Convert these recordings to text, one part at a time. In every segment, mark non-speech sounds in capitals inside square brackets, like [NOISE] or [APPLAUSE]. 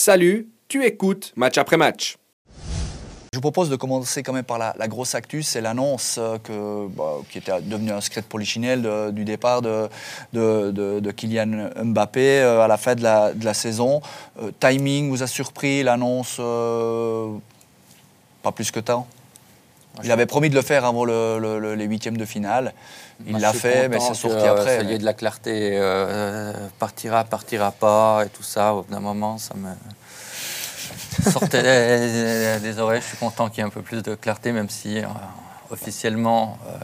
Salut, tu écoutes match après match. Je vous propose de commencer quand même par la, grosse actus, c'est l'annonce euh, bah, qui était devenue un secret de polichinelle du départ de, de, Kylian Mbappé euh, à la fin de la, saison. Euh, timing vous a surpris, l'annonce pas plus que tant? Il avait promis de le faire avant les huitièmes de finale. Il l'a fait, mais c'est sorti après. Ça y est de la clarté. partira, partira pas, et tout ça. Au bout d'un moment, ça me [LAUGHS] sortait des, oreilles. Je suis content qu'il y ait un peu plus de clarté, même si euh, officiellement, euh,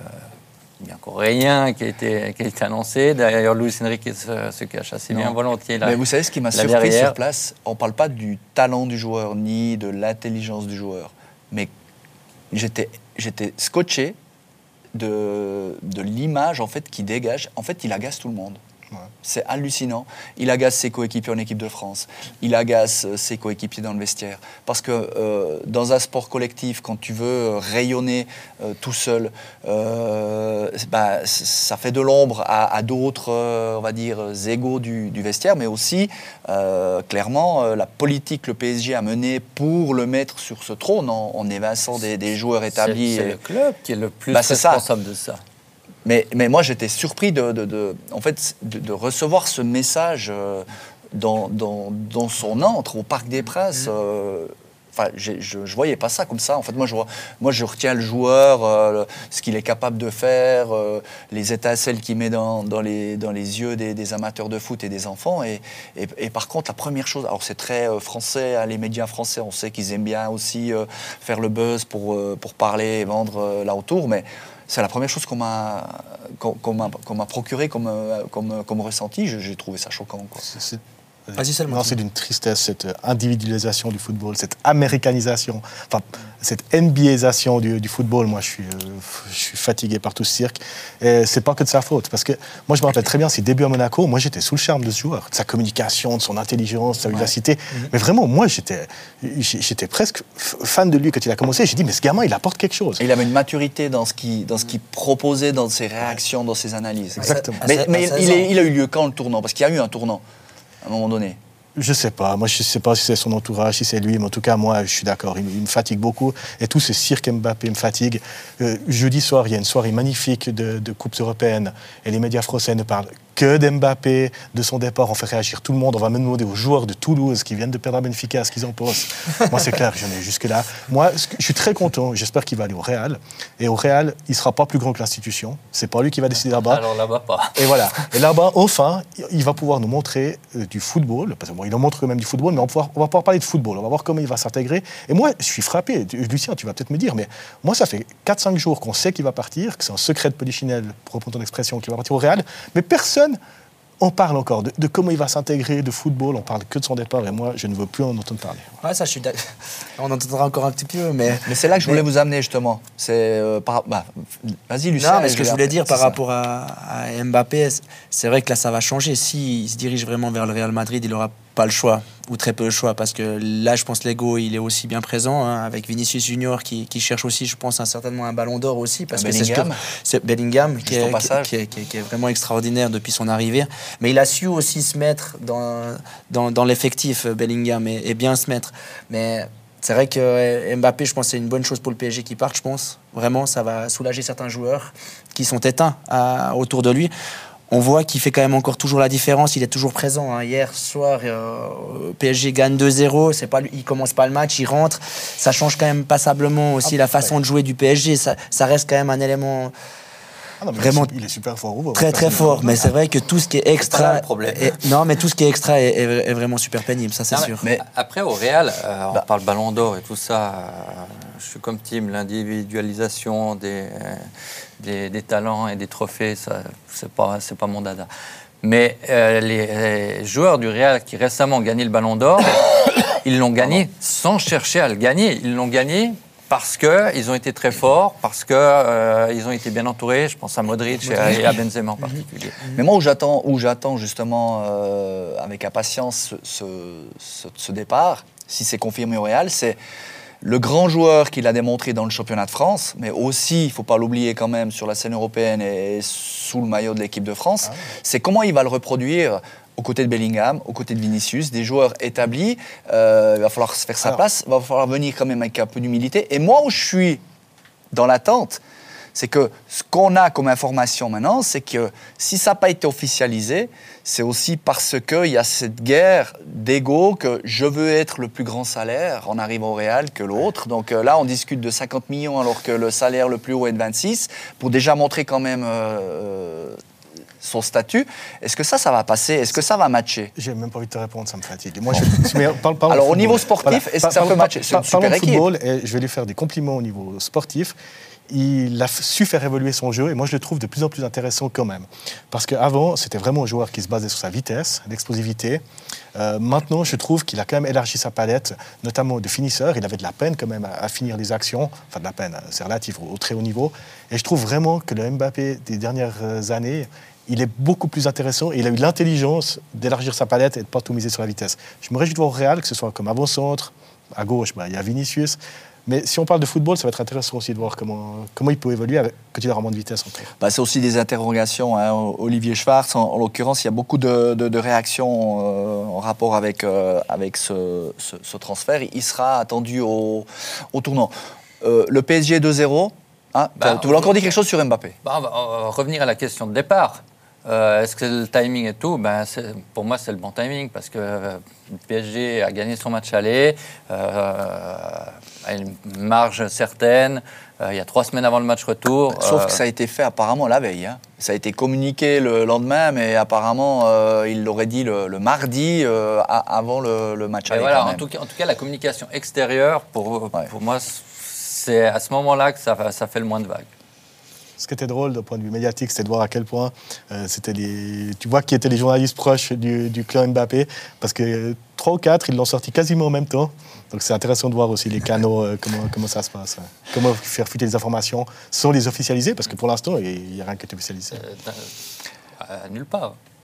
il n'y a encore rien qui a été, qui a été annoncé. D'ailleurs, Luis Enrique se, se, cache assez bien volontiers. Là, Mais vous savez ce qui m'a surpris sur place? On ne parle pas du talent du joueur ni de l'intelligence du joueur. Mais j'étais scotché de, de l'image en fait qui dégage. En fait, il agace tout le monde. C'est hallucinant. Il agace ses coéquipiers en équipe de France. Il agace euh, ses coéquipiers dans le vestiaire. Parce que euh, dans un sport collectif, quand tu veux euh, rayonner tout seul, bah, ça fait de l'ombre à, d'autres, on va dire, égaux du, vestiaire, mais aussi, clairement, la politique que le PSG a menée pour le mettre sur ce trône en, évinçant des, joueurs établis. C'est le club qui est le plus bah, responsable de ça. Mais, mais moi, j'étais surpris de, de, en fait, de, recevoir ce message euh, dans, dans, dans, son antre au Parc des Princes. Mmh. Euh, enfin, je ne voyais pas ça comme ça. En fait, moi, je, moi, je retiens le joueur, euh, ce qu'il est capable de faire, les étincelles qu'il met dans, les, dans les yeux des, amateurs de foot et des enfants. Et, et, par contre, la première chose, alors c'est très français, hein, les médias français, on sait qu'ils aiment bien aussi faire le buzz pour, pour parler et vendre là autour, mais c'est la première chose qu'on m'a qu'on procuré comme, comme, comme ressenti. J'ai trouvé ça choquant. Quoi. Non, c'est d'une tristesse, cette individualisation du football, cette américanisation, enfin, cette NBAisation du, du football. Moi, je suis, euh, je suis fatigué par tout ce cirque. Et c'est pas que de sa faute. Parce que moi, je me rappelle très bien ses débuts à Monaco. Moi, j'étais sous le charme de ce joueur, de sa communication, de son intelligence, de sa vivacité. Mhm. Mais vraiment, moi, j'étais, j'étais presque fan de lui quand il a commencé. J'ai dit, mais ce gamin, il apporte quelque chose. il avait une maturité dans ce qu'il, dans ce qu'il proposait, dans ses réactions, dans ses analyses. Exactement. Mais, mais il, il, a eu lieu quand le tournant? Parce qu'il y a eu un tournant je sais pas. Moi, je sais pas si c'est son entourage, si c'est lui, mais en tout cas, moi, je suis d'accord. Il, me fatigue beaucoup. Et tout ce cirque Mbappé me fatigue. Euh, jeudi soir, il y a une soirée magnifique de, de Coupes européennes et les médias français ne parlent que d'Mbappé, de son départ, on fait réagir tout le monde. On va même demander aux joueurs de Toulouse qui viennent de perdre à Benfica ce qu'ils en pensent. [LAUGHS] Moi, c'est clair, j'en ai jusque-là. Moi, je suis très content. J'espère qu'il va aller au Real. Et au Real, il ne sera pas plus grand que l'institution. C'est pas lui qui va décider là-bas. Alors là-bas, pas. Et voilà. Et là-bas, enfin, il va pouvoir nous montrer euh, du football. Parce que bon, il nous montre même du football, mais on va, pouvoir, on va pouvoir parler de football. On va voir comment il va s'intégrer. Et moi, je suis frappé. Lucien, tu vas peut-être me dire, mais moi, ça fait 4-5 jours qu'on sait qu'il va partir, que c'est un secret de Polichinelle, pour reprendre ton expression, qu'il va partir au Real. Mais personne on parle encore de, comment il va s'intégrer, de football, on parle que de son départ, et moi, je ne veux plus en entendre parler. Ouais, ça, je suis [LAUGHS] On entendra encore un petit peu, mais... Mais c'est là que je voulais vous amener, justement. C'est... Euh, bah, vas-y, Lucien. Non, mais ce que je voulais dire par rapport à, Mbappé, c'est vrai que là, ça va changer. S'il se dirige vraiment vers le Real Madrid, il aura pas le choix ou très peu le choix parce que là je pense l'ego il est aussi bien présent hein, avec Vinicius Junior qui, cherche aussi je pense certainement un ballon d'or aussi parce que c'est Bellingham. qui est, qui, est, vraiment extraordinaire depuis son arrivée. Mais il a su aussi se mettre dans, dans, l'effectif Bellingham et, bien se mettre. Mais c'est vrai que Mbappé, je pense, c'est une bonne chose pour le PSG qui parte, je pense. Vraiment, ça va soulager certains joueurs qui sont éteints autour de lui on voit qu'il fait quand même encore toujours la différence. Il est toujours présent. Hein. Hier soir, euh, PSG gagne 2-0. C'est pas, il commence pas le match, il rentre. Ça change quand même passablement aussi ah, la façon de jouer du PSG. Ça, reste quand même un élément. Ah vraiment il est super fort. Très très fort, mais c'est vrai que tout ce qui est extra, non mais tout ce qui est extra est, vraiment super pénible, ça c'est sûr. Mais après au Real, euh, on bah. parle Ballon d'Or et tout ça. Euh, je suis comme Tim, l'individualisation des des, talents et des trophées, ça, c'est pas, c'est pas mon dada. Mais euh, les, joueurs du Real qui récemment ont gagné le Ballon d'Or, [COUGHS] ils l'ont gagné sans chercher à le gagner. Ils l'ont gagné parce qu'ils ont été très forts, parce qu'ils euh, ont été bien entourés. Je pense à Modric et à Benzema en particulier. Mais moi, où j'attends, où j'attends justement euh, avec impatience ce, ce, ce, départ, si c'est confirmé au Real, c'est le grand joueur qu'il a démontré dans le championnat de France, mais aussi, il ne faut pas l'oublier quand même, sur la scène européenne et sous le maillot de l'équipe de France, ah c'est comment il va le reproduire aux côtés de Bellingham, aux côtés de Vinicius, des joueurs établis. Euh, il va falloir se faire sa place, il va falloir venir quand même avec un peu d'humilité. Et moi, où je suis dans l'attente, c'est que ce qu'on a comme information maintenant, c'est que si ça n'a pas été officialisé, c'est aussi parce qu'il y a cette guerre d'ego que je veux être le plus grand salaire en arrivant au Real que l'autre. Donc euh, là, on discute de 50 millions alors que le salaire le plus haut est de 26, pour déjà montrer quand même... Euh, son statut. Est-ce que ça, ça va passer? Est-ce que ça va matcher? J'ai même pas envie de te répondre, ça me fatigue. Moi, je, Alors, au niveau sportif, est-ce que ça peut matcher? C'est super de football, et je vais lui faire des compliments au niveau sportif il a su faire évoluer son jeu et moi je le trouve de plus en plus intéressant quand même. Parce qu'avant, c'était vraiment un joueur qui se basait sur sa vitesse, l'explosivité. Euh, maintenant, je trouve qu'il a quand même élargi sa palette, notamment de finisseur. Il avait de la peine quand même à, finir les actions. Enfin, de la peine, c'est relatif au, très haut niveau. Et je trouve vraiment que le Mbappé des dernières années, il est beaucoup plus intéressant et il a eu l'intelligence d'élargir sa palette et de ne pas tout miser sur la vitesse. Je me réjouis de voir au Real, que ce soit comme avant-centre, à gauche, bah, il y a Vinicius. Mais si on parle de football, ça va être intéressant aussi de voir comment, comment il peut évoluer avec, quand il aura moins de vitesse. Bah, c'est aussi des interrogations. Hein. Olivier Schwartz, en, l'occurrence, il y a beaucoup de, réactions euh, en rapport avec, euh, avec ce, transfert. Il sera attendu au, tournant. Euh, le PSG 2-0, hein, bah, tu voulais encore dire quelque chose sur Mbappé? Bah, on, va, revenir à la question de départ. Est-ce que le timing et tout? Ben, Pour moi, c'est le bon timing parce que le PSG a gagné son match aller à une marge certaine. Euh, il y a trois semaines avant le match retour. Sauf euh, que ça a été fait apparemment la veille. Hein. Ça a été communiqué le lendemain, mais apparemment euh, il l'aurait dit le, mardi avant le, match. aller, voilà, En, tout cas, en tout cas, la communication extérieure, pour, pour moi, c'est à ce moment-là que ça, ça fait le moins de vagues. Ce qui était drôle d'un point de vue médiatique, c'était de voir à quel point c'était les... tu vois qui étaient les journalistes proches du, clan Mbappé, parce que trois ou quatre, ils l'ont sorti quasiment en même temps. Donc c'est intéressant de voir aussi les canaux, euh, comment, comment ça se passe. Comment faire fuiter les informations sans les officialiser, parce que pour l'instant, il n'y a rien qui est officialisé. Euh, nulle part.